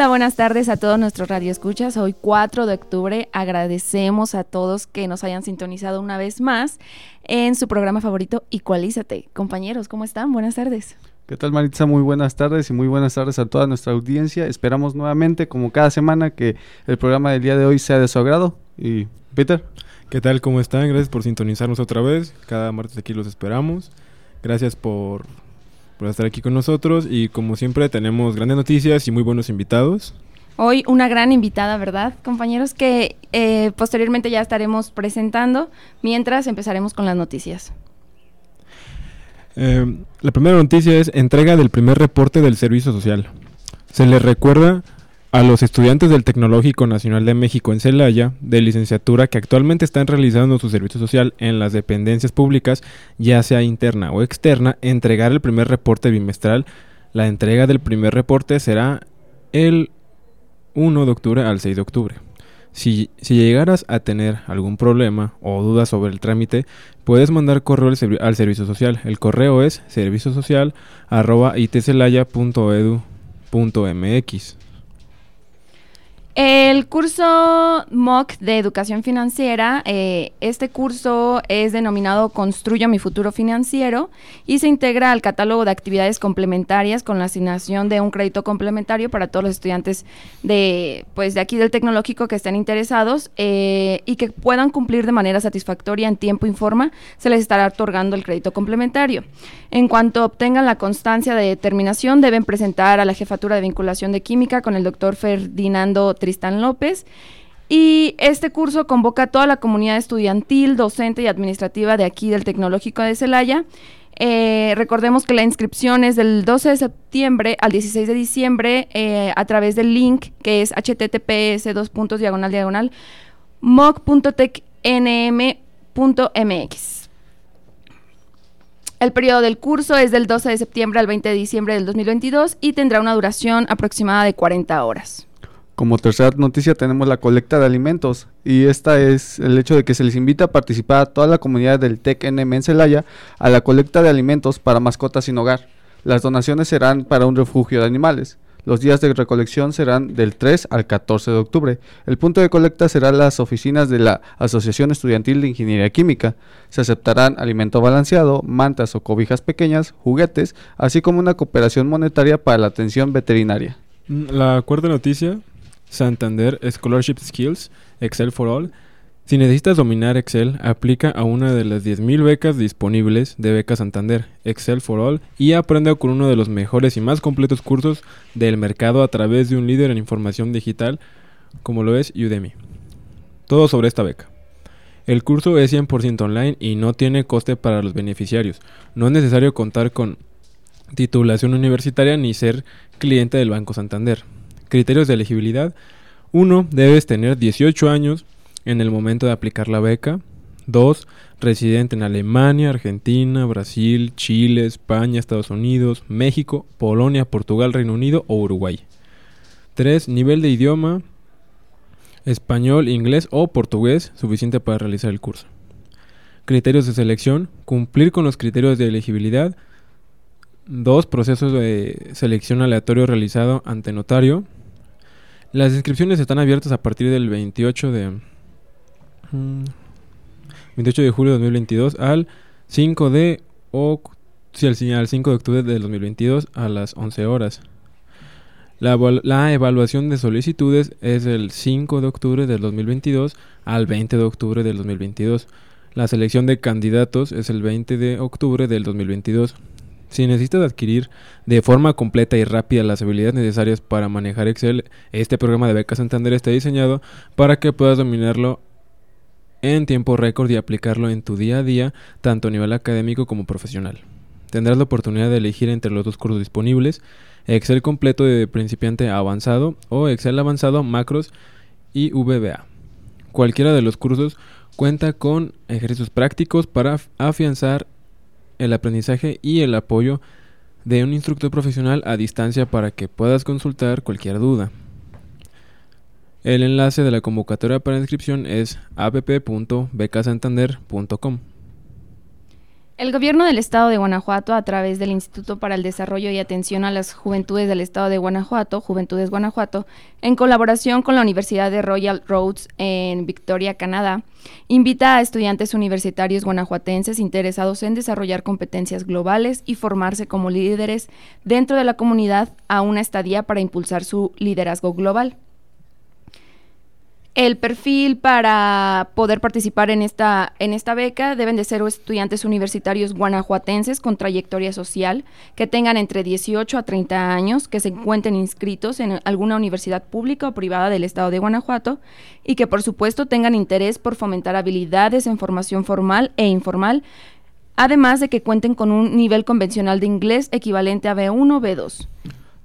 Hola, buenas tardes a todos nuestros radioescuchas. Hoy 4 de octubre agradecemos a todos que nos hayan sintonizado una vez más en su programa favorito Igualízate. Compañeros, ¿cómo están? Buenas tardes. ¿Qué tal Maritza? Muy buenas tardes y muy buenas tardes a toda nuestra audiencia. Esperamos nuevamente, como cada semana, que el programa del día de hoy sea de su agrado. Y Peter. ¿Qué tal? ¿Cómo están? Gracias por sintonizarnos otra vez. Cada martes aquí los esperamos. Gracias por, por estar aquí con nosotros y como siempre tenemos grandes noticias y muy buenos invitados. Hoy una gran invitada, ¿verdad, compañeros? Que eh, posteriormente ya estaremos presentando, mientras empezaremos con las noticias. Eh, la primera noticia es entrega del primer reporte del Servicio Social. Se les recuerda a los estudiantes del Tecnológico Nacional de México en Celaya, de licenciatura, que actualmente están realizando su servicio social en las dependencias públicas, ya sea interna o externa, entregar el primer reporte bimestral. La entrega del primer reporte será el 1 de octubre al 6 de octubre. Si, si llegaras a tener algún problema o duda sobre el trámite, puedes mandar correo al, al servicio social. El correo es serviciosocial.itcelaya.edu.mx. El curso MOOC de Educación Financiera, eh, este curso es denominado Construyo mi futuro financiero y se integra al catálogo de actividades complementarias con la asignación de un crédito complementario para todos los estudiantes de, pues, de aquí del tecnológico que estén interesados eh, y que puedan cumplir de manera satisfactoria en tiempo y forma, se les estará otorgando el crédito complementario. En cuanto obtengan la constancia de determinación, deben presentar a la Jefatura de Vinculación de Química con el doctor Ferdinando Tristán López. Y este curso convoca a toda la comunidad estudiantil, docente y administrativa de aquí del Tecnológico de Celaya. Eh, recordemos que la inscripción es del 12 de septiembre al 16 de diciembre eh, a través del link que es https dos puntos diagonal diagonal moc.tecnm.mx. El periodo del curso es del 12 de septiembre al 20 de diciembre del 2022 y tendrá una duración aproximada de 40 horas. Como tercera noticia tenemos la colecta de alimentos y esta es el hecho de que se les invita a participar a toda la comunidad del TEC-NM en Celaya a la colecta de alimentos para mascotas sin hogar. Las donaciones serán para un refugio de animales. Los días de recolección serán del 3 al 14 de octubre. El punto de colecta será las oficinas de la Asociación Estudiantil de Ingeniería Química. Se aceptarán alimento balanceado, mantas o cobijas pequeñas, juguetes, así como una cooperación monetaria para la atención veterinaria. Mm, La cuarta noticia, Santander Scholarship Skills, Excel for All. Si necesitas dominar Excel, aplica a una de las 10.000 becas disponibles de Beca Santander, Excel for All, y aprende con uno de los mejores y más completos cursos del mercado a través de un líder en información digital como lo es Udemy. Todo sobre esta beca. El curso es 100% online y no tiene coste para los beneficiarios. No es necesario contar con titulación universitaria ni ser cliente del Banco Santander. Criterios de elegibilidad. 1. Debes tener 18 años en el momento de aplicar la beca. 2. Residente en Alemania, Argentina, Brasil, Chile, España, Estados Unidos, México, Polonia, Portugal, Reino Unido o Uruguay. 3. Nivel de idioma. Español, inglés o portugués suficiente para realizar el curso. Criterios de selección. Cumplir con los criterios de elegibilidad. 2. Procesos de selección aleatorio realizado ante notario. Las inscripciones están abiertas a partir del 28 de mm, 28 de julio de 2022 al 5 de oc- sí, al, sí, al 5 de octubre del 2022 a las 11 horas. La, la evaluación de solicitudes es del 5 de octubre del 2022 al 20 de octubre del 2022. La selección de candidatos es el 20 de octubre del 2022. Si necesitas adquirir de forma completa y rápida las habilidades necesarias para manejar Excel, este programa de Beca Santander está diseñado para que puedas dominarlo en tiempo récord y aplicarlo en tu día a día, tanto a nivel académico como profesional. Tendrás la oportunidad de elegir entre los dos cursos disponibles, Excel completo de principiante avanzado o Excel avanzado, macros y VBA. Cualquiera de los cursos cuenta con ejercicios prácticos para afianzar el aprendizaje y el apoyo de un instructor profesional a distancia para que puedas consultar cualquier duda. El enlace de la convocatoria para inscripción es app.becasantander.com. El gobierno del estado de Guanajuato, a través del Instituto para el Desarrollo y Atención a las Juventudes del estado de Guanajuato, Juventudes Guanajuato, en colaboración con la Universidad de Royal Roads en Victoria, Canadá, invita a estudiantes universitarios guanajuatenses interesados en desarrollar competencias globales y formarse como líderes dentro de la comunidad a una estadía para impulsar su liderazgo global. El perfil para poder participar en esta, en esta beca deben de ser estudiantes universitarios guanajuatenses con trayectoria social, que tengan entre 18 a 30 años, que se encuentren inscritos en alguna universidad pública o privada del estado de Guanajuato y que por supuesto tengan interés por fomentar habilidades en formación formal e informal, además de que cuenten con un nivel convencional de inglés equivalente a B1 o B2.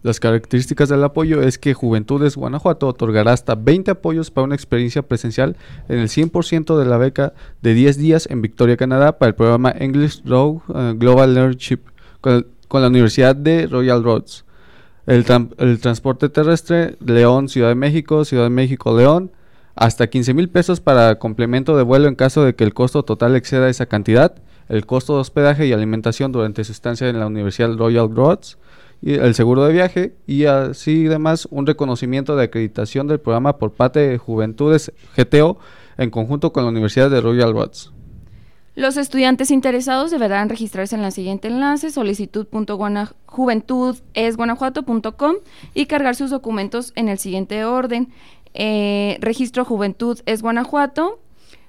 Las características del apoyo es que Juventudes Guanajuato otorgará hasta 20 apoyos para una experiencia presencial en el 100% de la beca de 10 días en Victoria, Canadá, para el programa English Row eh, Global Leadership con, la Universidad de Royal Roads. El, el, transporte terrestre, León, Ciudad de México, Ciudad de México, León, hasta 15 mil pesos para complemento de vuelo en caso de que el costo total exceda esa cantidad, el costo de hospedaje y alimentación durante su estancia en la Universidad Royal Roads y el seguro de viaje y así demás un reconocimiento de acreditación del programa por parte de Juventudes GTO en conjunto con la Universidad de Royal Roads. Los estudiantes interesados deberán registrarse en la siguiente enlace, solicitud.juventudesguanajuato.com y cargar sus documentos en el siguiente orden. Eh, registro Juventud es Guanajuato,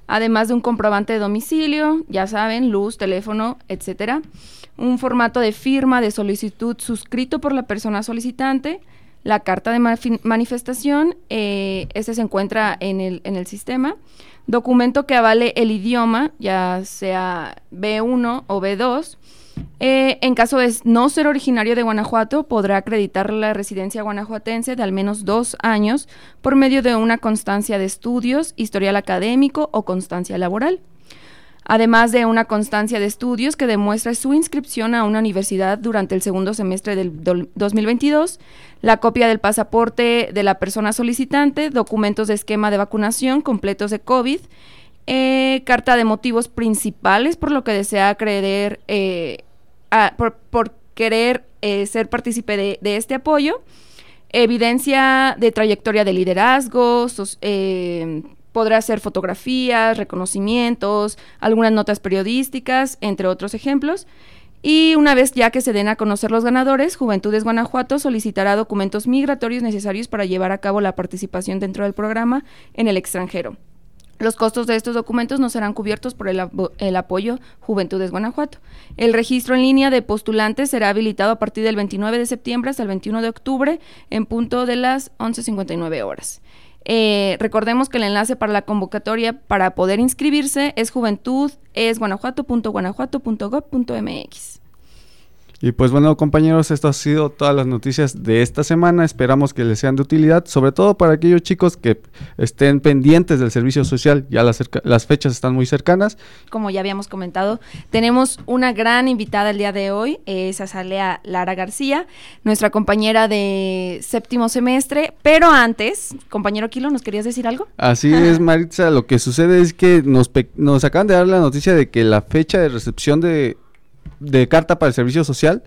además de un comprobante de domicilio, ya saben, luz, teléfono, etcétera un formato de firma de solicitud suscrito por la persona solicitante, la carta de manifestación, eh, este se encuentra en el, en el sistema, documento que avale el idioma, ya sea B1 o B2, eh, en caso de no ser originario de Guanajuato, podrá acreditar la residencia guanajuatense de al menos dos años por medio de una constancia de estudios, historial académico o constancia laboral además de una constancia de estudios que demuestra su inscripción a una universidad durante el segundo semestre del 2022, la copia del pasaporte de la persona solicitante, documentos de esquema de vacunación completos de COVID, eh, carta de motivos principales por lo que desea creer, eh, por, querer eh, ser partícipe de, este apoyo, evidencia de trayectoria de liderazgo, Podrá ser fotografías, reconocimientos, algunas notas periodísticas, entre otros ejemplos. Y una vez ya que se den a conocer los ganadores, Juventudes Guanajuato solicitará documentos migratorios necesarios para llevar a cabo la participación dentro del programa en el extranjero. Los costos de estos documentos no serán cubiertos por el, el, apoyo Juventudes Guanajuato. El registro en línea de postulantes será habilitado a partir del 29 de septiembre hasta el 21 de octubre en punto de las 11.59 horas. Eh, recordemos que el enlace para la convocatoria para poder inscribirse es juventud, es guanajuato.guanajuato.gov.mx. Y pues bueno, compañeros, esto ha sido todas las noticias de esta semana. Esperamos que les sean de utilidad, sobre todo para aquellos chicos que estén pendientes del servicio social. Ya las, las fechas están muy cercanas. Como ya habíamos comentado, tenemos una gran invitada el día de hoy, es Azalea Lara García, nuestra compañera de séptimo semestre. Pero antes, compañero Kilo, ¿nos querías decir algo? Así es, Maritza. Lo que sucede es que nos, nos acaban de dar la noticia de que la fecha de recepción de de carta para el servicio social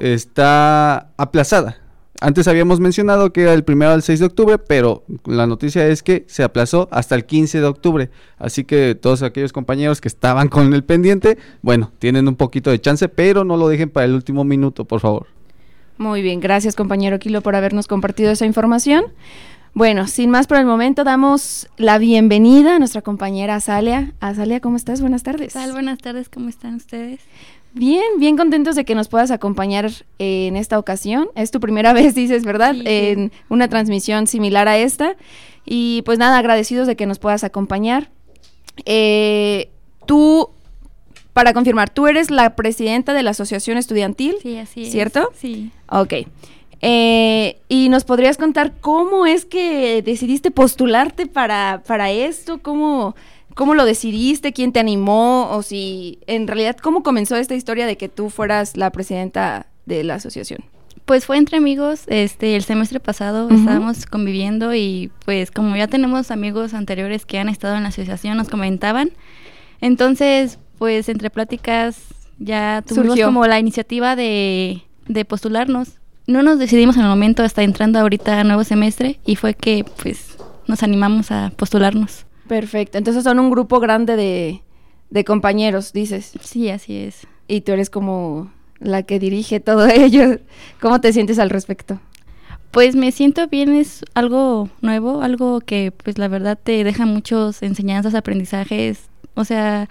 está aplazada. Antes habíamos mencionado que era el primero al 6 de octubre, pero la noticia es que se aplazó hasta el 15 de octubre. Así que todos aquellos compañeros que estaban con el pendiente, bueno, tienen un poquito de chance, pero no lo dejen para el último minuto, por favor. Muy bien, gracias compañero Kilo por habernos compartido esa información. Bueno, sin más por el momento, damos la bienvenida a nuestra compañera Azalia. Azalia, ¿cómo estás? Buenas tardes. tal? Buenas tardes, ¿cómo están ustedes? Bien, bien contentos de que nos puedas acompañar en esta ocasión. Es tu primera vez, dices, ¿verdad? En una transmisión similar a esta. Y pues nada, agradecidos de que nos puedas acompañar. Eh, tú, para confirmar, tú eres la presidenta de la Asociación Estudiantil. Sí, así ¿Cierto? Sí. Ok. Eh, y nos podrías contar cómo es que decidiste postularte para, para esto, cómo, cómo lo decidiste, quién te animó, o si en realidad cómo comenzó esta historia de que tú fueras la presidenta de la asociación. Pues fue entre amigos, este, el semestre pasado estábamos conviviendo y pues como ya tenemos amigos anteriores que han estado en la asociación, nos comentaban. Entonces, pues entre pláticas ya tuvimos Surgió. como la iniciativa de, de postularnos. No nos decidimos en el momento hasta entrando ahorita a nuevo semestre y fue que pues nos animamos a postularnos. Perfecto. Entonces son un grupo grande de, de compañeros, dices. Sí, así es. Y tú eres como la que dirige todo ello. ¿Cómo te sientes al respecto? Pues me siento bien, es algo nuevo, algo que pues la verdad te deja muchas enseñanzas, aprendizajes, o sea,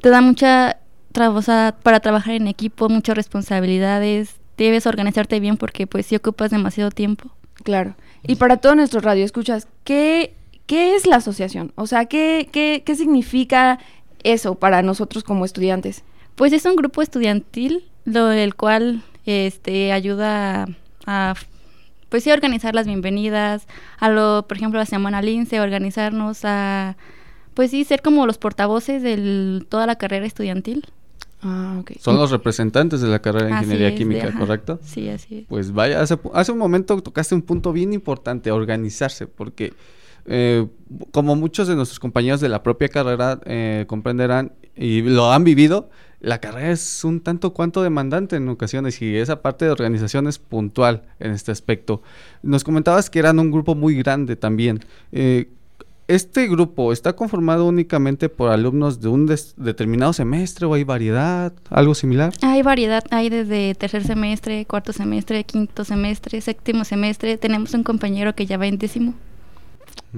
te da mucha tra- o sea, para trabajar en equipo, muchas responsabilidades, debes organizarte bien porque pues si ocupas demasiado tiempo. Claro. Y para todos nuestros radioescuchas, ¿qué, ¿qué es la asociación? O sea, ¿qué, qué, ¿qué significa eso para nosotros como estudiantes? Pues es un grupo estudiantil, lo el cual este ayuda a pues sí a organizar las bienvenidas, a lo, por ejemplo, la semana Lince, organizarnos a pues sí ser como los portavoces de toda la carrera estudiantil. Ah, ok. Son los representantes de la carrera de Ingeniería es, Química, ajá. ¿correcto? Sí, así es. Pues vaya, hace, hace un momento tocaste un punto bien importante, organizarse, porque eh, como muchos de nuestros compañeros de la propia carrera eh, comprenderán y lo han vivido, la carrera es un tanto cuanto demandante en ocasiones y esa parte de organización es puntual en este aspecto. Nos comentabas que eran un grupo muy grande también. Eh, ¿Este grupo está conformado únicamente por alumnos de un determinado semestre o hay variedad, algo similar? Hay variedad, hay desde tercer semestre, cuarto semestre, quinto semestre, séptimo semestre. Tenemos un compañero que ya va en décimo.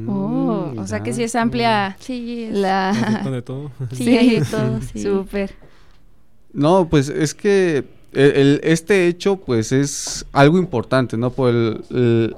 Oh, Mm, o sea que sí es amplia Sí, es- la... Necesito de todo. Sí, hay de todo, sí. Súper. No, pues es que el, el- este hecho pues es algo importante, ¿no? Por el, el-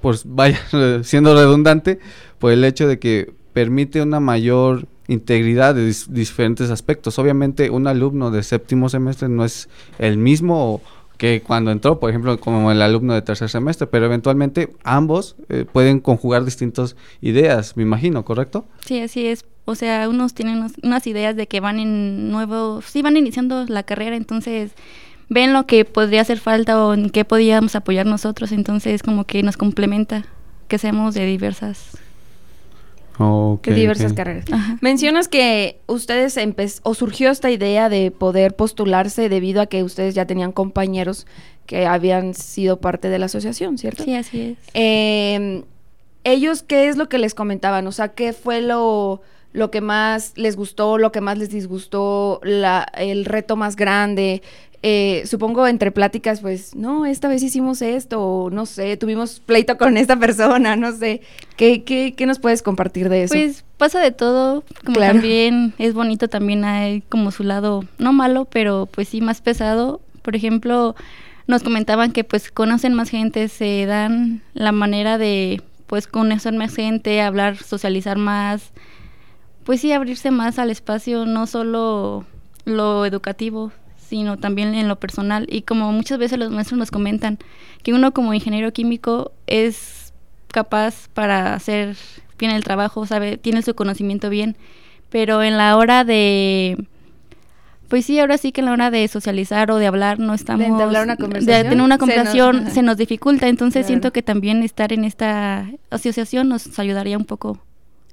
pues vaya, siendo redundante, por el hecho de que permite una mayor integridad de dis- diferentes aspectos. Obviamente un alumno de séptimo semestre no es el mismo que cuando entró, por ejemplo, como el alumno de tercer semestre, pero eventualmente ambos eh, pueden conjugar distintas ideas, me imagino, ¿correcto? Sí, así es. O sea, unos tienen unas ideas de que van en nuevo, sí van iniciando la carrera, entonces ven lo que podría hacer falta o en qué podíamos apoyar nosotros, entonces como que nos complementa que seamos de diversas. Ok, de diversas ok. carreras. Ajá. Mencionas que ustedes empe- o surgió esta idea de poder postularse debido a que ustedes ya tenían compañeros que habían sido parte de la asociación, ¿cierto? Sí, así es. Eh, ellos, ¿qué es lo que les comentaban? O sea, ¿qué fue lo, lo que más les gustó, lo que más les disgustó, la, el reto más grande? Eh, supongo entre pláticas, pues, no, esta vez hicimos esto, o no sé, tuvimos pleito con esta persona, no sé. ¿Qué, qué, qué nos puedes compartir de eso? Pues pasa de todo, como Claro. también es bonito, también hay como su lado, no malo, pero pues sí más pesado. Por ejemplo, nos comentaban que pues conocen más gente, se dan la manera de pues conocer más gente, hablar, socializar más, pues sí abrirse más al espacio, no solo lo educativo, sino también en lo personal. Y como muchas veces los maestros nos comentan, que uno como ingeniero químico es capaz para hacer bien el trabajo, sabe, tiene su conocimiento bien, pero en la hora de pues sí, ahora sí que en la hora de socializar o de hablar no estamos entablar una de conversación, tener una se nos- conversación se nos, dificulta, entonces Claro. siento que también estar en esta asociación nos ayudaría un poco.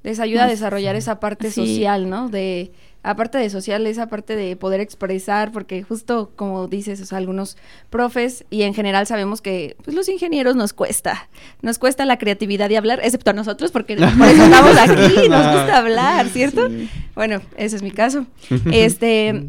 Les ayuda a desarrollar esa parte Sí. social, ¿no? De aparte de social, esa parte de poder expresar, porque justo como dices, o sea, algunos profes y en general sabemos que pues los ingenieros nos cuesta, nos cuesta la creatividad de hablar, excepto a nosotros, porque por eso estamos aquí, nos gusta hablar, ¿cierto? Bueno, ese es mi caso. Este,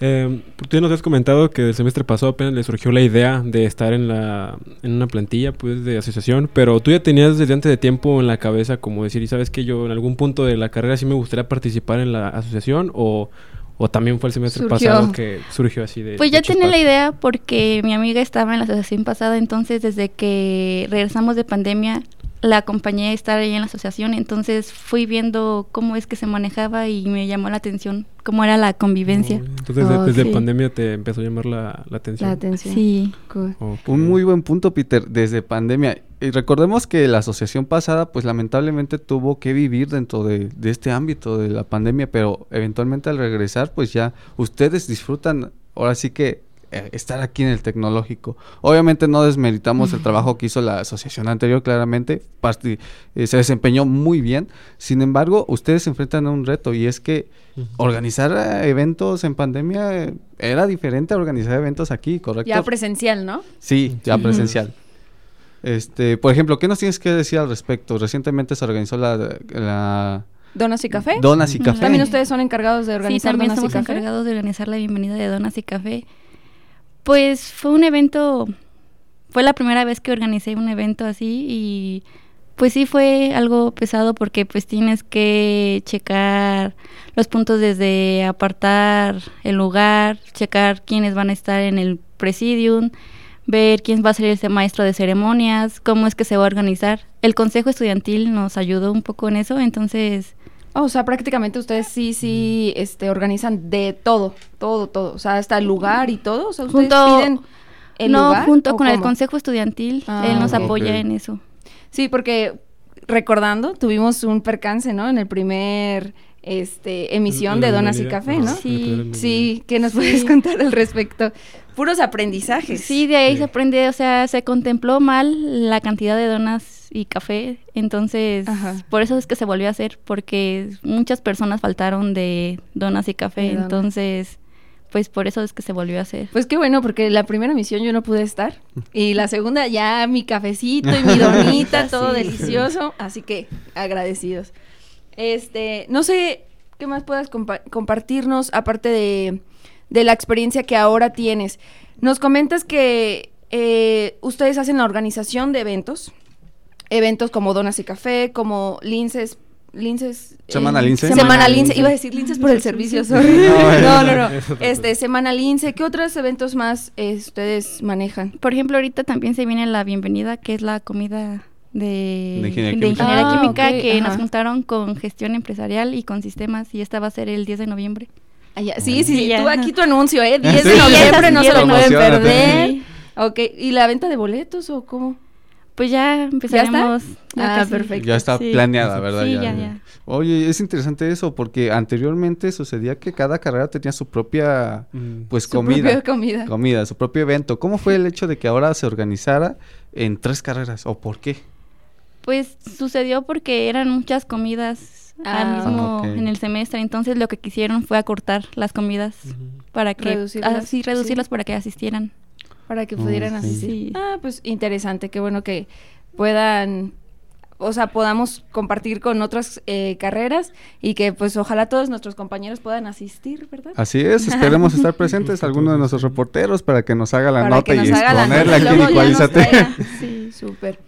Eh, tú ya nos has comentado que el semestre pasado apenas le surgió la idea de estar en la en una plantilla pues de asociación, pero tú ya tenías desde antes de tiempo en la cabeza como decir, y sabes que yo en algún punto de la carrera sí me gustaría participar en la asociación o, o también fue el semestre Surgió. pasado que surgió así de Pues de ya tenía la idea porque mi amiga estaba en la asociación pasada, entonces desde que regresamos de pandemia la acompañé a estar ahí en la asociación, entonces fui viendo cómo es que se manejaba y me llamó la atención cómo era la convivencia. Oh, Entonces, Oh, desde sí. pandemia te empezó a llamar la, la atención. La atención. Sí. Cool. Un muy buen punto, Peter, desde pandemia. Y recordemos que la asociación pasada, pues lamentablemente tuvo que vivir dentro de, de este ámbito de la pandemia, pero eventualmente al regresar, pues ya ustedes disfrutan, ahora sí que estar aquí en el tecnológico. Obviamente no desmeritamos el trabajo que hizo la asociación anterior, claramente, parti- eh, se desempeñó muy bien. Sin embargo, ustedes se enfrentan a un reto y es que organizar eh, eventos en pandemia eh, era diferente a organizar eventos aquí, ¿correcto? Ya presencial, ¿no? Sí, ya Sí. presencial. Este, por ejemplo, ¿qué nos tienes que decir al respecto? Recientemente se organizó la, la Donas y café. Donas y. Café. También ustedes son encargados de Sí, organizar también Donas y somos café. encargados de organizar la bienvenida de Donas y Café. Pues fue un evento, fue la primera vez que organicé un evento así y pues sí fue algo pesado porque pues tienes que checar los puntos desde apartar el lugar, checar quiénes van a estar en el presidium, ver quién va a ser ese maestro de ceremonias, cómo es que se va a organizar. El consejo estudiantil nos ayudó un poco en eso, entonces o sea, prácticamente ustedes sí, sí, este, organizan de todo, todo, todo. O sea, hasta el lugar y todo. O sea, ustedes Junto- piden el no, lugar. junto ¿o con el consejo estudiantil, Ah, él nos apoya en eso. Sí, porque recordando, tuvimos un percance, ¿no? En el primer este, emisión La de Donas y. Café, ¿no? Sí. Sí, ¿qué nos Sí. puedes contar al respecto? Puros aprendizajes. Sí, de ahí Sí. se aprende, o sea, se contempló mal la cantidad de donas y café, entonces Ajá. por eso es que se volvió a hacer, porque muchas personas faltaron de donas y café, entonces pues por eso es que se volvió a hacer. Pues qué bueno, porque la primera emisión yo no pude estar. Y la segunda ya mi cafecito y mi donita, todo delicioso. Así que agradecidos. Este, no sé qué más puedas compa- compartirnos, aparte de, de la experiencia que ahora tienes. Nos comentas que eh, ustedes hacen la organización de eventos. Eventos como Donas y Café, como Linces. Linces. Semana eh, Lince. Semana Semana Lince. Lince. Iba a decir Linces por el servicio, sorry. No, No, no, Este. Semana Lince. ¿Qué otros eventos más eh, ustedes manejan? Por ejemplo, ahorita también se viene la bienvenida, que es la comida de, De ingeniería de química. ingeniería Ah, química, que nos juntaron con gestión empresarial y con sistemas, y esta va a ser el 10 de noviembre. Sí, sí, sí. Sí, ya. Tú aquí tu anuncio, ¿eh? 10 Sí, de noviembre, no se lo pueden perder. Ok. ¿Y la venta de boletos o cómo? Pues ya empezaremos. ya Ah, casi. perfecto. Ya está Sí. planeada, ¿verdad? Sí, ya, ya. Oye, es interesante eso porque anteriormente sucedía que cada carrera tenía su propia, Mm. pues, Su comida. propia comida. Comida, su propio evento. ¿Cómo fue el hecho de que ahora se organizara en tres carreras o por qué? Pues sucedió porque eran muchas comidas Ah. al mismo en el semestre, entonces lo que quisieron fue acortar las comidas para que Reducirlas, así reducirlas para que asistieran. Para que pudieran asistir. Sí. Ah, pues interesante. Qué bueno que puedan o sea, podamos compartir con otras eh, carreras y que pues ojalá todos nuestros compañeros puedan asistir, ¿verdad? Así es, esperemos estar presentes alguno de nuestros reporteros para que nos haga la Para nota que nos y haga la exponerla nota y aquí nos traiga. Sí, súper.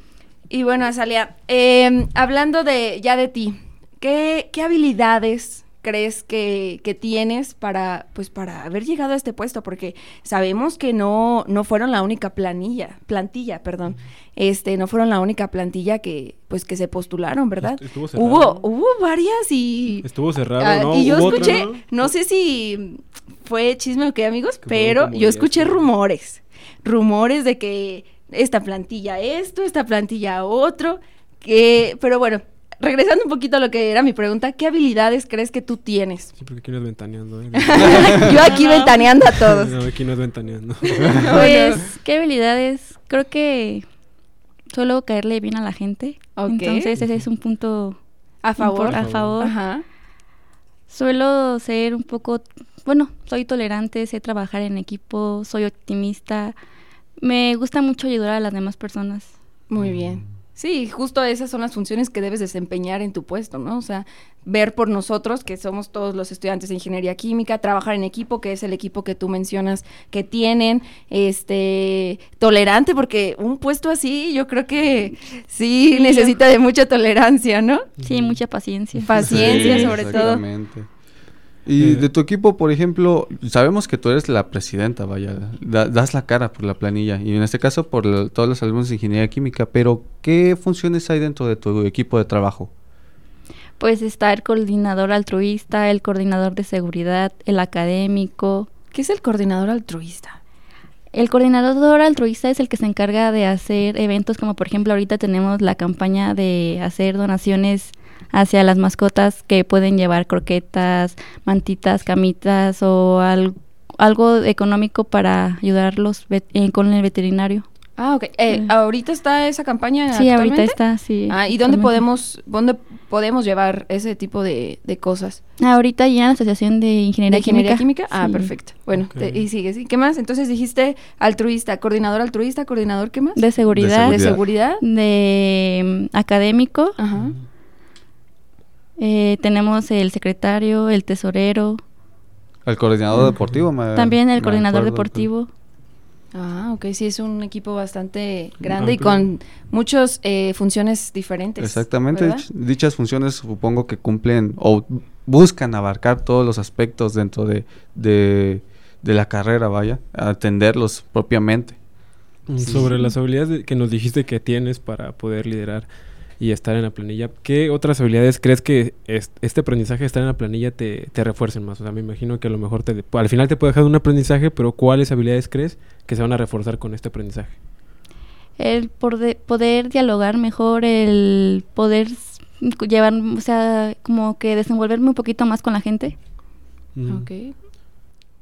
Y bueno, Azalia, eh, hablando de ya de ti, ¿qué, qué habilidades crees que, que tienes para, pues, para haber llegado a este puesto? Porque sabemos que no, no fueron la única planilla, plantilla, perdón. Este, no fueron la única plantilla que, pues, que se postularon, ¿verdad? Est- estuvo cerrado, Hubo, hubo varias y Estuvo cerrado, Ah, ¿no? y yo otra, escuché, ¿no? ¿no? sé si fue chisme o qué, amigos, Que pero yo escuché rumores. Rumores de que esta plantilla esto, esta plantilla otro. Que, pero bueno, regresando un poquito a lo que era mi pregunta, ¿qué habilidades crees que tú tienes? Sí, porque aquí no es ventaneando, ¿eh? yo aquí ventaneando a todos. No, aquí no es ventaneando. Pues, ¿qué habilidades? Creo que suelo caerle bien a la gente. Ok. Entonces, ese es un punto A favor. a favor. Ajá. Suelo ser un poco, bueno, soy tolerante, sé trabajar en equipo, soy optimista. Me gusta mucho ayudar a las demás personas. Muy bien. Sí, justo esas son las funciones que debes desempeñar en tu puesto, ¿no? O sea, ver por nosotros, que somos todos los estudiantes de ingeniería química, trabajar en equipo, que es el equipo que tú mencionas que tienen, este, tolerante, porque un puesto así yo creo que sí, Sí. necesita de mucha tolerancia, ¿no? Sí, mucha paciencia. Paciencia Sí, sobre todo. Y Eh, de tu equipo, por ejemplo, sabemos que tú eres la presidenta, vaya, da- das la cara por la planilla y en este caso por la- todos los alumnos de ingeniería química, pero ¿qué funciones hay dentro de tu equipo de trabajo? Pues está el coordinador altruista, el coordinador de seguridad, el académico. ¿Qué es el coordinador altruista? El coordinador altruista es el que se encarga de hacer eventos como por ejemplo ahorita tenemos la campaña de hacer donaciones hacia las mascotas que pueden llevar croquetas, mantitas, camitas o al- algo económico para ayudarlos vet- eh, con el veterinario. Ah, ok. Eh. ¿Ahorita está esa campaña Sí, ahorita está, sí. Ah, ¿y dónde podemos, dónde podemos llevar ese tipo de, de cosas? Ahorita ya en la Asociación de Ingeniería, ¿De ingeniería química? Ah, Sí. perfecto. Bueno, te- y sigue, sí. ¿Qué más? Entonces dijiste altruista, coordinador altruista, coordinador, ¿qué más? De seguridad, De de, seguridad. mm, académico. Ajá. Eh, tenemos el secretario, el tesorero, El coordinador deportivo. me- también el me coordinador acuerdo, deportivo. Ah, ok, sí, es un equipo bastante grande y con muchas eh, funciones diferentes. Exactamente. Dichas funciones supongo que cumplen o buscan abarcar todos los aspectos dentro de, de, de la carrera, vaya, atenderlos propiamente. Sobre las habilidades de- que nos dijiste que tienes para poder liderar y estar en la planilla, ¿qué otras habilidades crees que es- este aprendizaje de estar en la planilla te, te refuercen más? O sea, me imagino que a lo mejor te, al final te puede dejar un aprendizaje, pero ¿cuáles habilidades crees que se van a reforzar con este aprendizaje? El poder dialogar mejor, el poder llevar, o sea, como que desenvolverme un poquito más con la gente. Mm, Ok.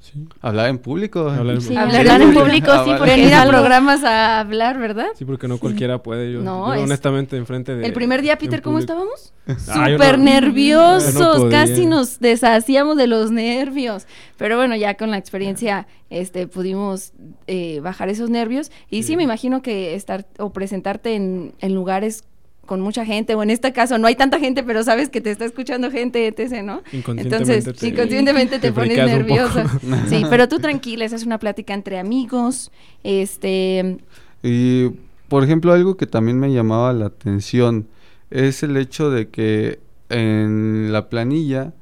Sí. Hablar en público. Hablar en Sí, público. Hablar hablar en público. público, sí, porque Venir a programas a hablar, ¿verdad? Sí, porque no cualquiera puede. Yo, No, yo honestamente enfrente de... El primer día, Peter, ¿cómo estábamos? Ah, Súper no- nerviosos, no casi nos deshacíamos de los nervios. Pero bueno, ya con la experiencia este, pudimos eh, bajar esos nervios. Y sí. Sí. me imagino que estar o presentarte en, en lugares con mucha gente, o en este caso no hay tanta gente, pero sabes que te está escuchando gente, etc., ¿no? Inconscientemente Entonces, te- inconscientemente te, te pones nerviosa. Sí, pero tú tranquila, esa es una plática entre amigos. Este, Y, por ejemplo, algo que también me llamaba la atención es el hecho de que en la planilla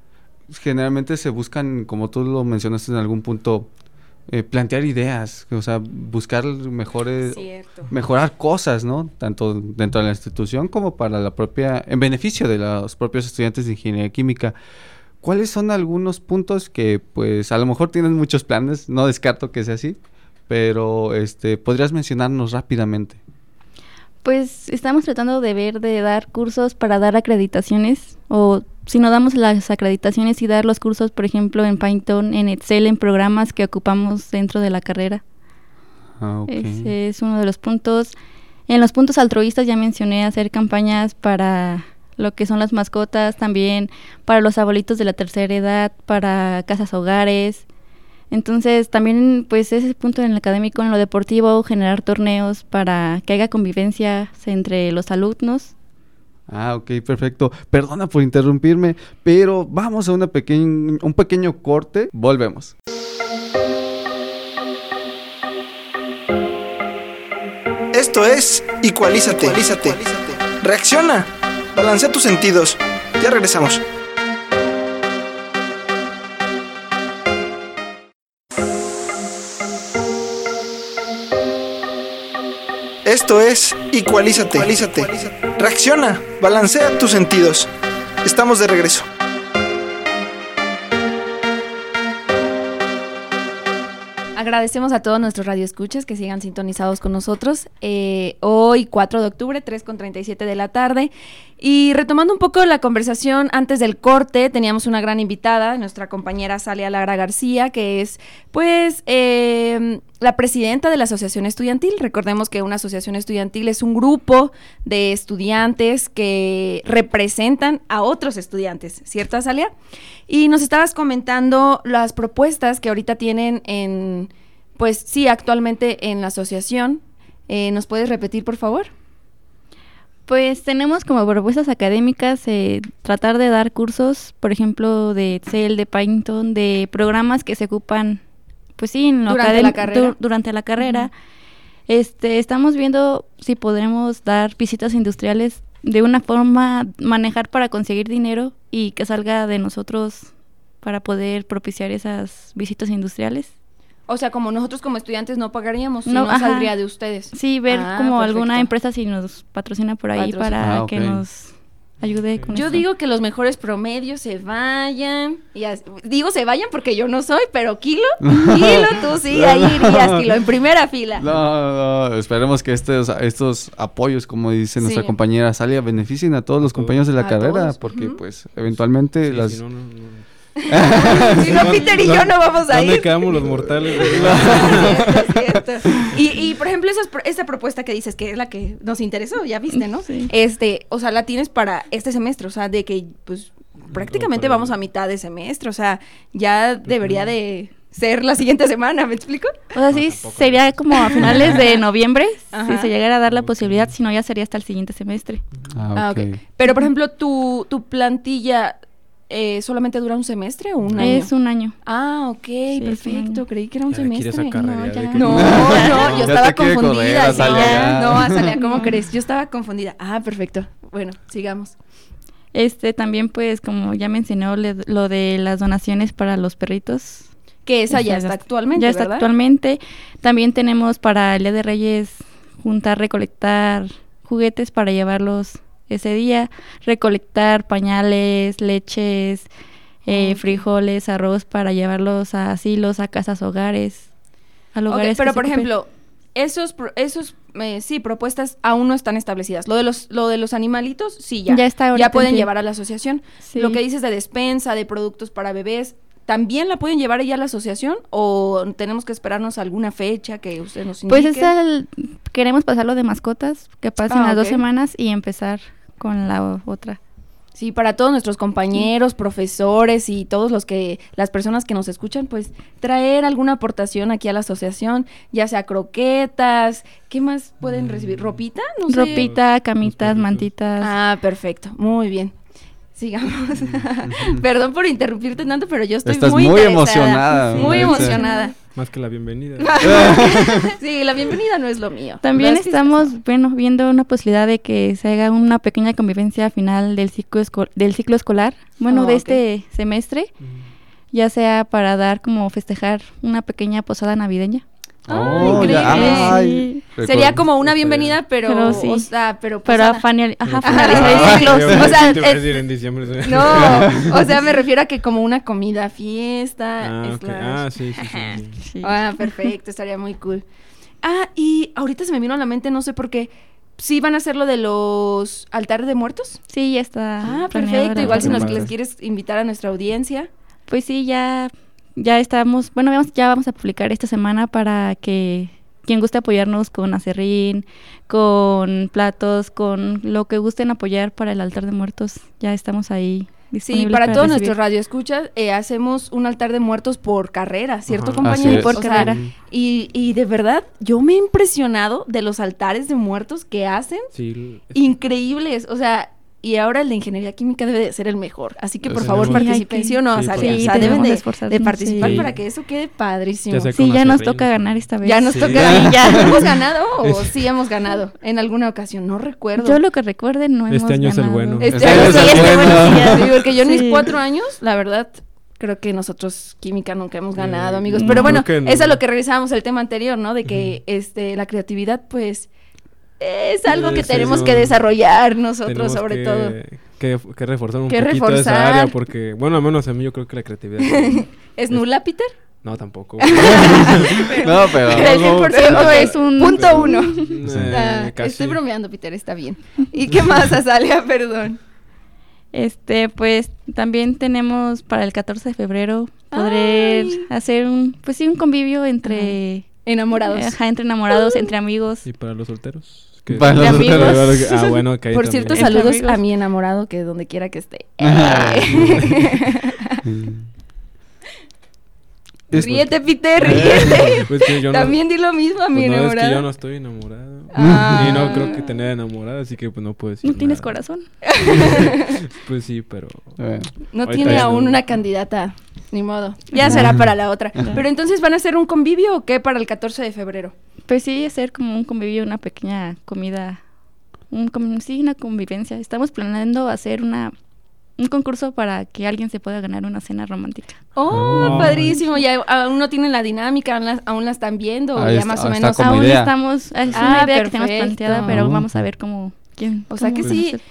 generalmente se buscan, como tú lo mencionaste en algún punto, eh, plantear ideas, o sea, buscar mejores, cierto. mejorar cosas, ¿no? Tanto dentro de la institución como para la propia, en beneficio de los propios estudiantes de ingeniería química. ¿Cuáles son algunos puntos que, pues, a lo mejor tienen muchos planes? No descarto que sea así, pero, este, podrías mencionarnos rápidamente. Pues estamos tratando de ver, de dar cursos para dar acreditaciones o si no damos las acreditaciones y dar los cursos, por ejemplo, en Python, en Excel, en programas que ocupamos dentro de la carrera. Ah, ok. Ese es uno de los puntos. En los puntos altruistas ya mencioné hacer campañas para lo que son las mascotas, también para los abuelitos de la tercera edad, para casas hogares. Entonces también pues ese punto en el académico, en lo deportivo, generar torneos para que haya convivencia entre los alumnos. Ah, ok, perfecto. Perdona por interrumpirme, pero vamos a una pequeñ- un pequeño corte. Volvemos. Esto es. Ecualízate. Reacciona. Balancea tus sentidos. Ya regresamos. Es. Ecualízate. Reacciona. Balancea tus sentidos. Estamos de regreso. Agradecemos a todos nuestros radioescuchas que sigan sintonizados con nosotros. Eh, hoy, 4 de octubre, 3 con 37 de la tarde. Y retomando un poco la conversación antes del corte, teníamos una gran invitada, nuestra compañera Salia Lara García, que es, pues, eh, la presidenta de la Asociación Estudiantil. Recordemos que una asociación estudiantil es un grupo de estudiantes que representan a otros estudiantes, ¿cierto, Salia? Y nos estabas comentando las propuestas que ahorita tienen en, pues sí, actualmente en la asociación. Eh, ¿Nos puedes repetir, por favor? Pues tenemos como propuestas académicas eh, tratar de dar cursos, por ejemplo, de Excel, de Python, de programas que se ocupan, pues sí, en lo Durante la carrera. du- durante la carrera. Este, estamos viendo si podremos dar visitas industriales de una forma manejar para conseguir dinero y que salga de nosotros para poder propiciar esas visitas industriales. O sea, como nosotros como estudiantes no pagaríamos, No, no, ajá. saldría de ustedes. Sí, ver Ah, como perfecto. alguna empresa si nos patrocina por ahí Patrocina. para Ah, que nos ayude con Yo eso. digo que los mejores promedios se vayan. Y as- digo se vayan porque yo no soy, pero Kilo, Kilo, tú sí, ahí irías, Kilo, en primera fila. No, no, esperemos que estos, estos apoyos, como dice nuestra compañera Salia, beneficien a todos los compañeros de la A carrera, todos, porque pues eventualmente Sí, las... si no, no, no. Si no, Peter y yo no vamos a ¿Dónde ir. quedamos los mortales? Cierto, cierto. Y, y, por ejemplo, pro- esa propuesta que dices, que es la que nos interesó, ya viste, ¿no? Sí. Este, o sea, la tienes para este semestre, o sea, de que, pues, prácticamente vamos a mitad de semestre, o sea, ya debería de ser la siguiente semana, ¿me explico? O sea, sí, sería como a finales de noviembre, si se llegara a dar la posibilidad, si no ya sería hasta el siguiente semestre. Ah, ok. Pero, por ejemplo, tu, tu plantilla eh, solamente dura un semestre o un año. Es un año. Ah, ok, perfecto. Creí que era un Ya semestre. No, ya. No, yo estaba correr, confundida. Azalia, ya. No, Azalia, ¿cómo No. crees? Yo estaba confundida. Ah, perfecto. Bueno, sigamos. Este también, pues, como ya mencionó, le- lo de las donaciones para los perritos. Que esa ya está actualmente, Ya está ¿verdad? actualmente. También tenemos para el Día de Reyes juntar, recolectar juguetes para llevarlos ese día, recolectar pañales, leches, eh, frijoles, arroz para llevarlos a asilos, a casas hogares, a lugares. que pero por ejemplo, esos, esos eh, sí, propuestas aún no están establecidas. Lo de los, lo de los animalitos, sí, ya. Ya está Ya pueden llevar a la asociación. Sí. Lo que dices de despensa, de productos para bebés, ¿también la pueden llevar ya a la asociación? ¿O tenemos que esperarnos alguna fecha que usted nos indique? Pues es el- queremos pasarlo de mascotas, que pasen Ah, las dos semanas y empezar con la otra. Sí, para todos nuestros compañeros, profesores y todos los que, las personas que nos escuchan, pues traer alguna aportación aquí a la asociación, ya sea croquetas, ¿qué más pueden recibir? ¿Ropita? No sé. Ropita, camitas, mantitas. Ah, perfecto, muy bien. Sigamos. Perdón por interrumpirte tanto, pero yo estoy Estás muy, muy interesada. emocionada, Muy emocionada. Más que la bienvenida. Sí, la bienvenida no es lo mío. También estamos, no. bueno, viendo una posibilidad de que se haga una pequeña convivencia final del ciclo, esco- del ciclo escolar, bueno, Oh, de este semestre, ya sea para dar como festejar una pequeña posada navideña. Oh, increíble. ya, ay. Sería como una bienvenida, pero, Pero sí. o sea, pero Pero a posada. fani- ajá, finalizar el Ay, ciclo. o sea, a decir en diciembre. No, o sea, me refiero a que como una comida, fiesta. Ah, Ah, sí, sí, sí, sí. Sí. Ah, perfecto, estaría muy cool. Ah, y ahorita se me vino a la mente, no sé por qué. Sí van a hacer lo de los altares de muertos. Sí, ya está. Ah, perfecto. Igual si nos les quieres invitar a nuestra audiencia. Pues sí, ya, ya estamos, bueno, vamos- ya vamos a publicar esta semana para que quien guste apoyarnos con acerrín, con platos, con lo que gusten apoyar para el altar de muertos, ya estamos ahí. Sí, para, todos recibir. nuestros radioescuchas eh, hacemos un altar de muertos por carrera, ¿cierto, Ajá. compañero? Por O sea, carrera. y, y de verdad, yo me he impresionado de los altares de muertos que hacen. Sí, es- Increíbles. O sea, y ahora el de ingeniería química debe de ser el mejor. Así que por favor. Sí, participen, que- ¿sí o no? Sí, o sea, Sí, deben de, de participar sí. para que eso quede padrísimo. Ya Sí, ya nos toca ganar esta vez. Ya nos Sí. toca. Sí, ya. ¿Hemos ganado o sí hemos ganado? En alguna ocasión, no recuerdo. Yo lo que recuerden no Este hemos año es el ganado. bueno. Este Este año es sí, el este bueno. bueno, sí, porque yo en mis cuatro años, la verdad, creo que nosotros química nunca hemos ganado, Mm, amigos. no, Pero bueno, no. es a lo que revisábamos el tema anterior, ¿no? De que este la creatividad, pues, es algo que tenemos que desarrollar nosotros, sobre que- todo. Que, que reforzar un Que poquito esa área porque, bueno, al menos a mí yo creo que la creatividad... ¿Es nula, Peter? no, tampoco. No, pero... El no, 100% ok. es un punto uno. Eh, Ah, estoy bromeando, Peter, está bien. ¿Y qué más, Azalia? Perdón. Este, pues también tenemos para el 14 de febrero poder Ay. hacer un, pues sí, un convivio entre, Enamorados. ajá, entre enamorados, entre amigos. ¿Y para los solteros? Que- Para los De solteros. Ah, bueno, Por también. cierto, saludos a mi enamorado que donde quiera que esté. Es- ríete, Peter, ríete. Pues que yo no- También di lo mismo a mi pues no, es que enamorado. yo no estoy enamorado. Ah. Y no creo que tener enamorada, así que pues no puedo decir No tienes nada. corazón. Pues sí, pero... Eh, No Ahorita tiene aún no. una candidata, ni modo. Ya será para la otra. Pero entonces, ¿van a hacer un convivio o qué para el 14 de febrero? Pues sí, hacer como un convivio, una pequeña comida, un, sí, una convivencia. Estamos planeando hacer una un concurso para que alguien se pueda ganar una cena romántica. Oh, Oh. padrísimo. Ya aún no tienen la dinámica, aún la, aún la están viendo, Ahí ya está- más o menos. Aún idea. estamos, es Ah, una idea que tenemos planteada, pero Ah. vamos a ver cómo quién. O sea que sí. hacer.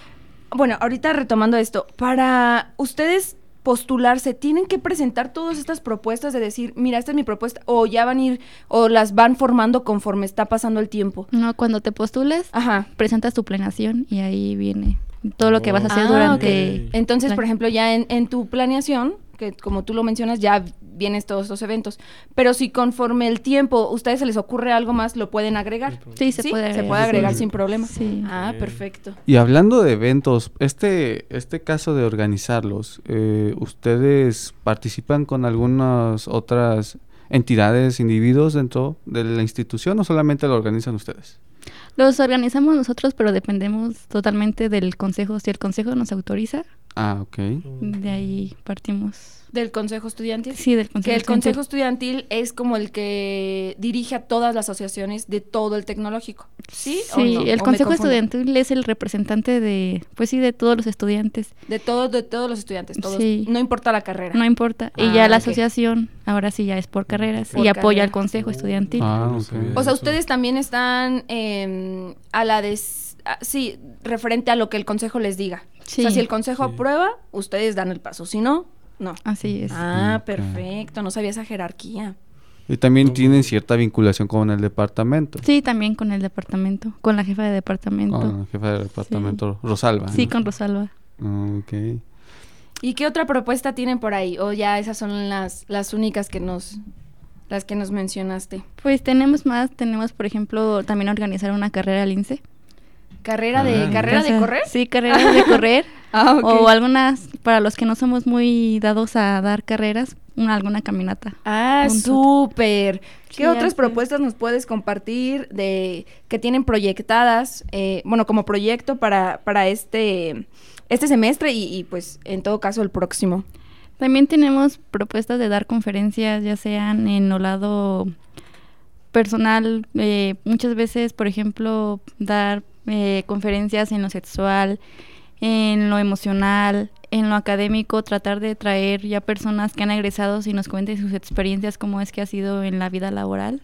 Bueno, ahorita retomando esto, para ustedes postularse, tienen que presentar todas estas propuestas de decir, mira, esta es mi propuesta, o ya van a ir, o las van formando conforme está pasando el tiempo. No, cuando te postules, Ajá. presentas tu planeación y ahí viene todo lo que vas a hacer Ah, durante... Entonces, por ejemplo, ya en, en tu planeación, que como tú lo mencionas, ya vienes todos estos eventos. Pero si conforme el tiempo a ustedes se les ocurre algo más, lo pueden agregar. Sí, se puede Se agregar. puede agregar Sí. sin problema. Sí. Ah, perfecto. Y hablando de eventos, este, este caso de organizarlos, eh, ¿ustedes participan con algunas otras entidades, individuos dentro de la institución o solamente lo organizan ustedes? Los organizamos nosotros, pero dependemos totalmente del consejo. Si el consejo nos autoriza, Ah, ok. de ahí partimos. Del Consejo Estudiantil. Sí, del consejo. Que el. Consejo Estudiantil es como el que dirige a todas las asociaciones de todo el tecnológico. ¿Sí? o Sí, no? ¿O el me consejo estudiantil es el representante de, pues sí, de todos los estudiantes. De todos, de todos los estudiantes, todos. Sí. No importa la carrera. No importa. Y Ah, ya la ok. asociación, ahora sí ya es por carreras Por y apoya al carrera. consejo estudiantil. Ah, no ok. sabía O sea, ustedes también están eh, a la des... a- sí, referente a lo que el consejo les diga. Sí. O sea, si el consejo Sí. aprueba, ustedes dan el paso. Si no, no. Así es. Ah, Ok. perfecto. No sabía esa jerarquía. Y también tienen cierta vinculación con el departamento. Sí, también con el departamento, con la jefa de departamento. Con la jefa del departamento, Rosalba. sí, ¿no? con Rosalba. Ok. ¿Y qué otra propuesta tienen por ahí? O ya esas son las, las únicas que nos las que nos mencionaste. Pues tenemos más, tenemos por ejemplo también organizar una carrera al INSE. ¿Carrera de, Ah, carrera de correr? Sí, carrera de correr. Ah, ok. O algunas, para los que no somos muy dados a dar carreras, una, alguna caminata. Ah, súper. ¿Qué Sí, otras propuestas nos puedes compartir de que tienen proyectadas, eh, bueno, como proyecto para, para este, este semestre y, y, pues en todo caso el próximo? También tenemos propuestas de dar conferencias, ya sean en el lado personal, eh, muchas veces, por ejemplo, dar eh, conferencias en lo sexual, en lo emocional, en lo académico, tratar de traer ya personas que han egresado y nos cuenten sus experiencias, cómo es que ha sido en la vida laboral.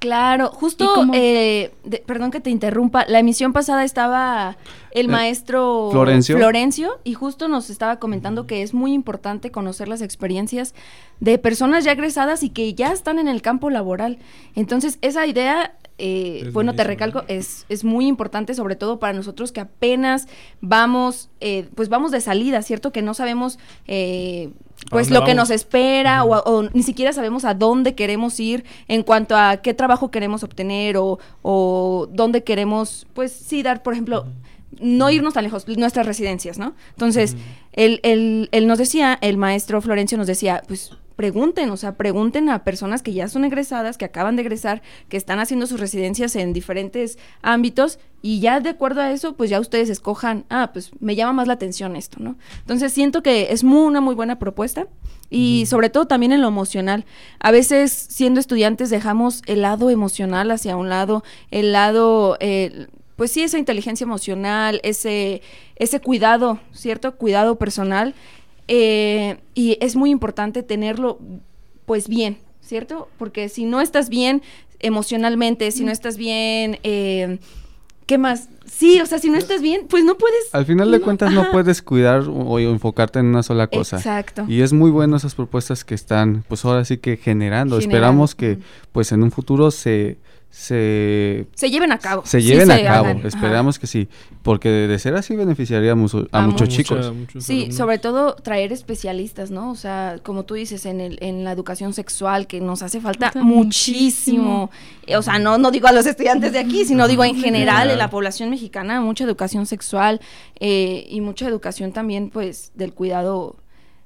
Claro, justo, eh, de- perdón que te interrumpa, la emisión pasada estaba el Eh, maestro Florencio. Florencio y justo nos estaba comentando que es muy importante conocer las experiencias de personas ya egresadas y que ya están en el campo laboral. Entonces, esa idea, eh, Es bueno, te recalco, es, es muy importante, sobre todo para nosotros que apenas vamos, eh, pues vamos de salida, ¿cierto? Que no sabemos... eh, pues lo que nos espera o, o ni siquiera sabemos a dónde queremos ir en cuanto a qué trabajo queremos obtener o, o dónde queremos, pues sí, dar, por ejemplo, no irnos tan lejos, nuestras residencias, ¿no? Entonces, él, él- él nos decía, el maestro Florencio nos decía, pues pregunten, o sea, pregunten a personas que ya son egresadas, que acaban de egresar, que están haciendo sus residencias en diferentes ámbitos y ya de acuerdo a eso, pues ya ustedes escojan, ah, pues me llama más la atención esto, ¿no? Entonces siento que es muy, una muy buena propuesta y sobre todo también en lo emocional. A veces siendo estudiantes dejamos el lado emocional hacia un lado, el lado... eh, pues sí, esa inteligencia emocional, ese, ese cuidado, ¿cierto? Cuidado personal. Eh, y es muy importante tenerlo, pues bien, ¿cierto? Porque si no estás bien emocionalmente, si no estás bien, eh, ¿qué más? Sí, o sea, si no estás bien, pues no puedes... Al final de no- cuentas no puedes cuidar o, o enfocarte en una sola cosa. Exacto. Y es muy bueno esas propuestas que están, pues ahora sí que generando. Generando, Esperamos que, pues en un futuro se, se, Se lleven a cabo. se sí lleven a se cabo. hagan, ajá. Esperamos que sí, porque de ser así beneficiaríamos a, A muchos mucha- chicos. muchos Sí, alumnos. sobre todo traer especialistas, ¿no? O sea, como tú dices, en, el, en la educación sexual, que nos hace falta muchísimo. O sea, no, no digo a los estudiantes de aquí, sino digo en En general, en la población mexicana, mucha educación sexual eh, y mucha educación también, pues, del cuidado.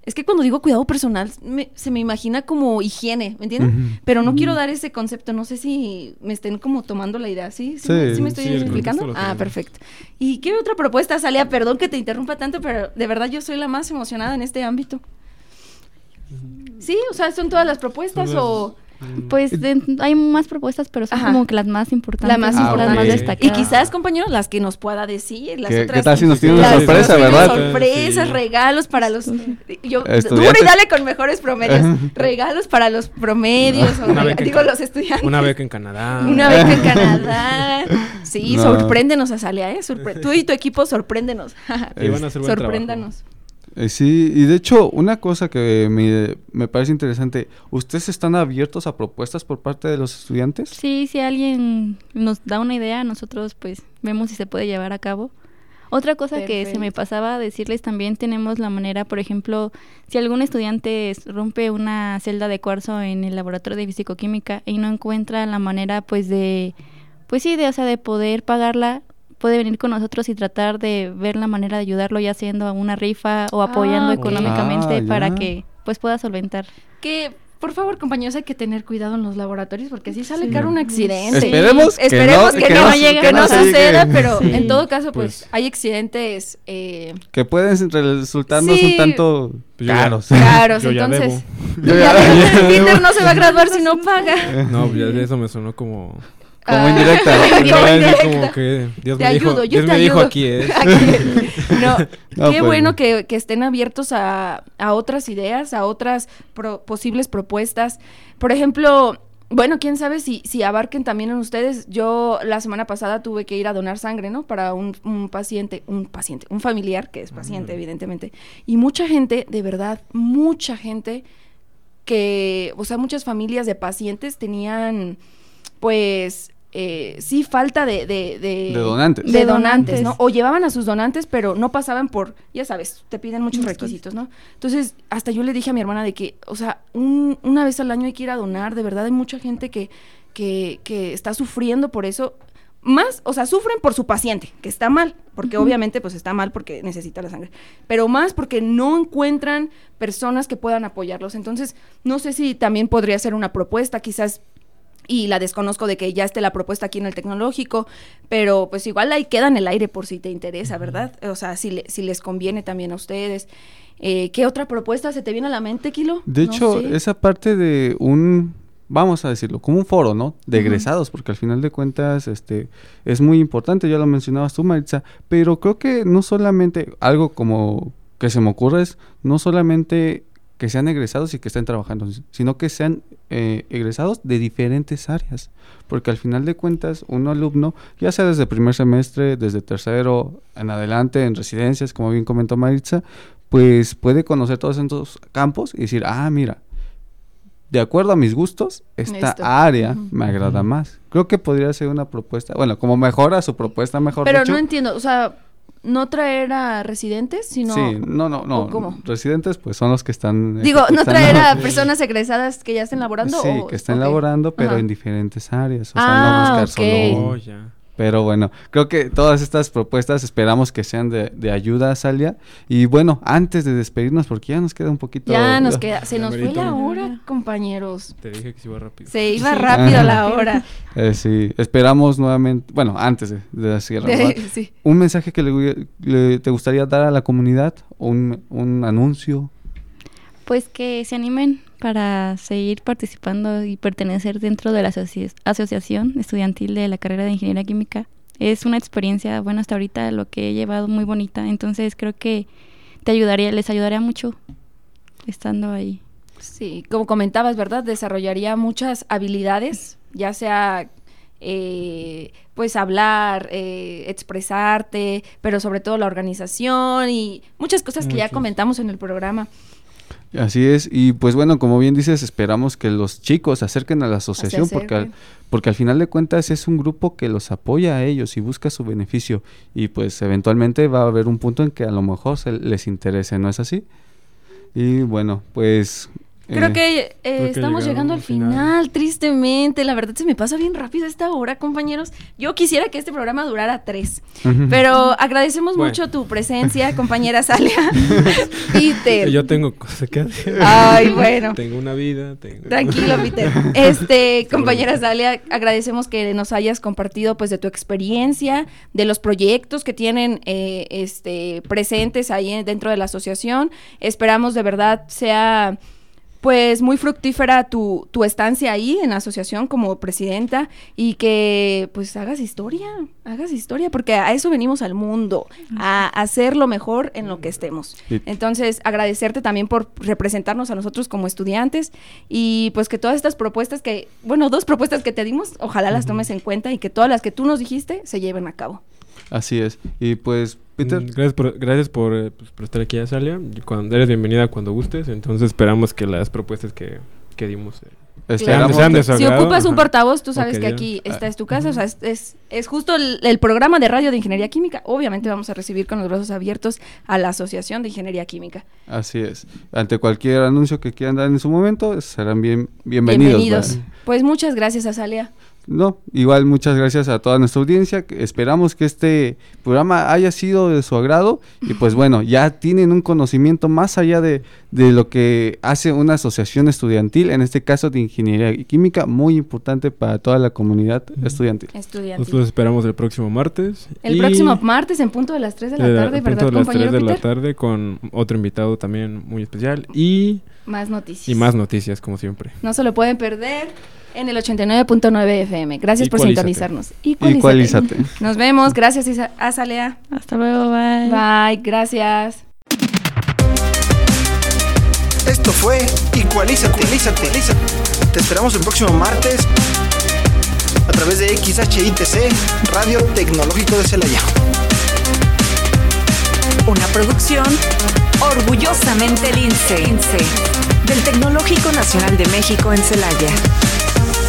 Es que cuando digo cuidado personal, me- se me imagina como higiene, ¿me entiendes? Pero no quiero dar ese concepto, no sé si me estén como tomando la idea, ¿sí? ¿Sí, me- Sí. sí me estoy Sí, explicando? Ah, perfecto. ¿Y qué otra propuesta salía? Perdón que te interrumpa tanto, pero de verdad yo soy la más emocionada en este ámbito. Sí, o sea, son todas las propuestas o. Pues de- hay más propuestas, pero son Ajá. como que las más importantes. La más Ah, importante. Las más Y destacadas. quizás, compañeros, las que nos pueda decir. Las ¿Qué- otras qué tal si nos tiene una sorpresa, verdad? Sorpresas, Sí. regalos para los. Yo, duro y dale con mejores promedios. regalos para los promedios. o digo, los estudiantes. Una beca en Canadá. Una beca en Canadá. Sí, No. sorpréndenos, Azalia, ¿eh? Sorpre- Tú y tu equipo, sorpréndenos. Y van a hacer buen Sorpréndanos. Eh, sí, y de hecho, una cosa que me, me parece interesante, ¿ustedes están abiertos a propuestas por parte de los estudiantes? Sí, si alguien nos da una idea, nosotros pues vemos si se puede llevar a cabo. Otra cosa que se me pasaba a decirles también tenemos la manera, por ejemplo, si algún estudiante es- rompe una celda de cuarzo en el laboratorio de fisicoquímica y no encuentra la manera pues de pues sí, de o sea, de poder pagarla, puede venir con nosotros y tratar de ver la manera de ayudarlo ya haciendo una rifa o apoyando Ah, económicamente Ah, para que pues pueda solventar. Que, por favor, compañeros, hay que tener cuidado en los laboratorios porque así sale Sí. caro un accidente. Esperemos que Esperemos no- que, que no, no- llegue, que que no suceda, pero Sí. en todo caso, pues, Pues- hay accidentes eh, Que pueden resultarnos Sí. un tanto Pues caros. caros. Yo ya entonces, Yo ya- ya- Tinder no se va a graduar si no paga. No, ya de eso me sonó como. Como Ah, indirecta. como indirecta. que Dios Te me dijo, ayudo, yo Dios te me dijo ayudo. aquí es. Aquí. No, No, qué pues, bueno no. que, que estén abiertos a, a otras ideas, a otras pro- posibles propuestas. Por ejemplo, bueno, quién sabe si, si abarquen también en ustedes. Yo la semana pasada tuve que ir a donar sangre, ¿no? Para un, un paciente, un paciente, un familiar que es paciente, evidentemente. Y mucha gente, de verdad, mucha gente que, o sea, muchas familias de pacientes tenían, pues, eh, sí, falta de, de, de, De donantes. de. ¿no? O llevaban a sus donantes, pero no pasaban por, ya sabes, te piden muchos requisitos, ¿no? Entonces, hasta yo le dije a mi hermana de que, o sea, un- una vez al año hay que ir a donar, de verdad hay mucha gente que, que, que está sufriendo por eso. Más, o sea, sufren por su paciente, que está mal, porque obviamente pues está mal porque necesita la sangre, pero más porque no encuentran personas que puedan apoyarlos. Entonces, no sé si también podría ser una propuesta, quizás y la desconozco de que ya esté la propuesta aquí en el tecnológico, pero pues igual ahí queda en el aire por si te interesa, ¿verdad? O sea, si, le- si les conviene también a ustedes. Eh, ¿Qué otra propuesta se te viene a la mente, Kilo? De No hecho, sé. esa parte de un, vamos a decirlo, como un foro, ¿no? De egresados, porque al final de cuentas, este, es muy importante, ya lo mencionabas tú, Maritza, pero creo que no solamente, algo como que se me ocurre es, no solamente que sean egresados y que estén trabajando, sino que sean eh, egresados de diferentes áreas, porque al final de cuentas, un alumno, ya sea desde primer semestre, desde tercero en adelante, en residencias, como bien comentó Maritza, pues puede conocer todos esos campos y decir, ah, mira, de acuerdo a mis gustos, esta Esto. área me agrada más. Creo que podría ser una propuesta, bueno, como mejora su propuesta, mejor Pero dicho. no entiendo, o sea, no traer a residentes, sino... Sí, no, no, no. ¿o cómo? Residentes, pues son los que están. Digo, no traer a personas egresadas que ya estén laborando. Sí, o- que estén laborando, pero Ajá. en diferentes áreas. O sea, Ah, no buscar ok. solo. Oh, ya. Pero bueno, creo que todas estas propuestas esperamos que sean de, de ayuda Salia. Y bueno, antes de despedirnos, porque ya nos queda un poquito. Ya nos queda, se nos fue la hora, compañeros. Te dije que se iba rápido. Se iba rápido la hora. Eh, sí, esperamos nuevamente. Bueno, antes de, de la sí. ¿Un mensaje que le, le- te gustaría dar a la comunidad? ¿Un, un anuncio? Pues que se animen para seguir participando y pertenecer dentro de la asoci- asociación estudiantil de la carrera de ingeniería química. Es una experiencia, bueno, hasta ahorita lo que he llevado muy bonita, entonces creo que te ayudaría, les ayudaría mucho estando ahí. Sí, como comentabas, ¿verdad? Desarrollaría muchas habilidades, ya sea eh, pues hablar, eh, expresarte, pero sobre todo la organización y muchas cosas que ya comentamos en el programa. Así es, y pues bueno, como bien dices, esperamos que los chicos se acerquen a la asociación porque al, porque al final de cuentas es un grupo que los apoya a ellos y busca su beneficio y pues eventualmente va a haber un punto en que a lo mejor se les interese, ¿no es así? Y bueno, pues... Creo eh, que eh, que estamos llegando al al final. final. tristemente. La verdad se me pasa bien rápido esta hora, compañeros. Yo quisiera que este programa durara tres. Pero agradecemos Bueno. mucho tu presencia, compañera Salia. Peter. Yo tengo cosas que hacer. Ay, bueno. Tengo una vida. Tengo... Tranquilo, Peter. Este, compañera Salia, agradecemos que nos hayas compartido pues de tu experiencia, de los proyectos que tienen eh, este presentes ahí en- dentro de la asociación. Esperamos de verdad sea pues muy fructífera tu, tu estancia ahí en la asociación como presidenta y que pues hagas historia, hagas historia, porque a eso venimos al mundo, a hacer lo mejor en lo que estemos. Entonces, agradecerte también por representarnos a nosotros como estudiantes y pues que todas estas propuestas que, bueno, dos propuestas que te dimos, ojalá las tomes en cuenta y que todas las que tú nos dijiste se lleven a cabo. Así es. Y pues, Peter, Mm, Gracias por, gracias por, eh, pues, por estar aquí, Azalia. Cuando eres bienvenida cuando gustes. Entonces esperamos que las propuestas que, que dimos eh, esperamos Si ocupas un portavoz, tú sabes que aquí esta Ah, es tu casa, o sea, es, es, es justo el, el programa de radio de Ingeniería Química. Obviamente vamos a recibir con los brazos abiertos a la Asociación de Ingeniería Química. Así es. Ante cualquier anuncio que quieran dar en su momento, serán bien bienvenidos. ¿vale? Pues muchas gracias, Azalia. No, igual muchas gracias a toda nuestra audiencia. que Esperamos que este programa haya sido de su agrado y pues bueno, ya tienen un conocimiento más allá de, de lo que hace una asociación estudiantil, en este caso de ingeniería y química, muy importante para toda la comunidad estudiantil. Estudiante. Nosotros esperamos el próximo martes. El próximo martes en punto de las 3 de la de tarde, a punto ¿verdad, de las compañero 3 de la Peter? tarde con otro invitado también muy especial y, Más noticias. y más noticias como siempre. No se lo pueden perder en el 89.9 FM. Gracias por sintonizarnos. Igualízate. Nos vemos. Gracias, Isa- Azalea. Hasta luego, bye. Bye. Gracias. Esto fue Igualízate, Igualízate, Igualízate. Te esperamos el próximo martes a través de XHITC, Radio Tecnológico de Celaya. Una producción orgullosamente lince del Tecnológico Nacional de México en Celaya. Thank you.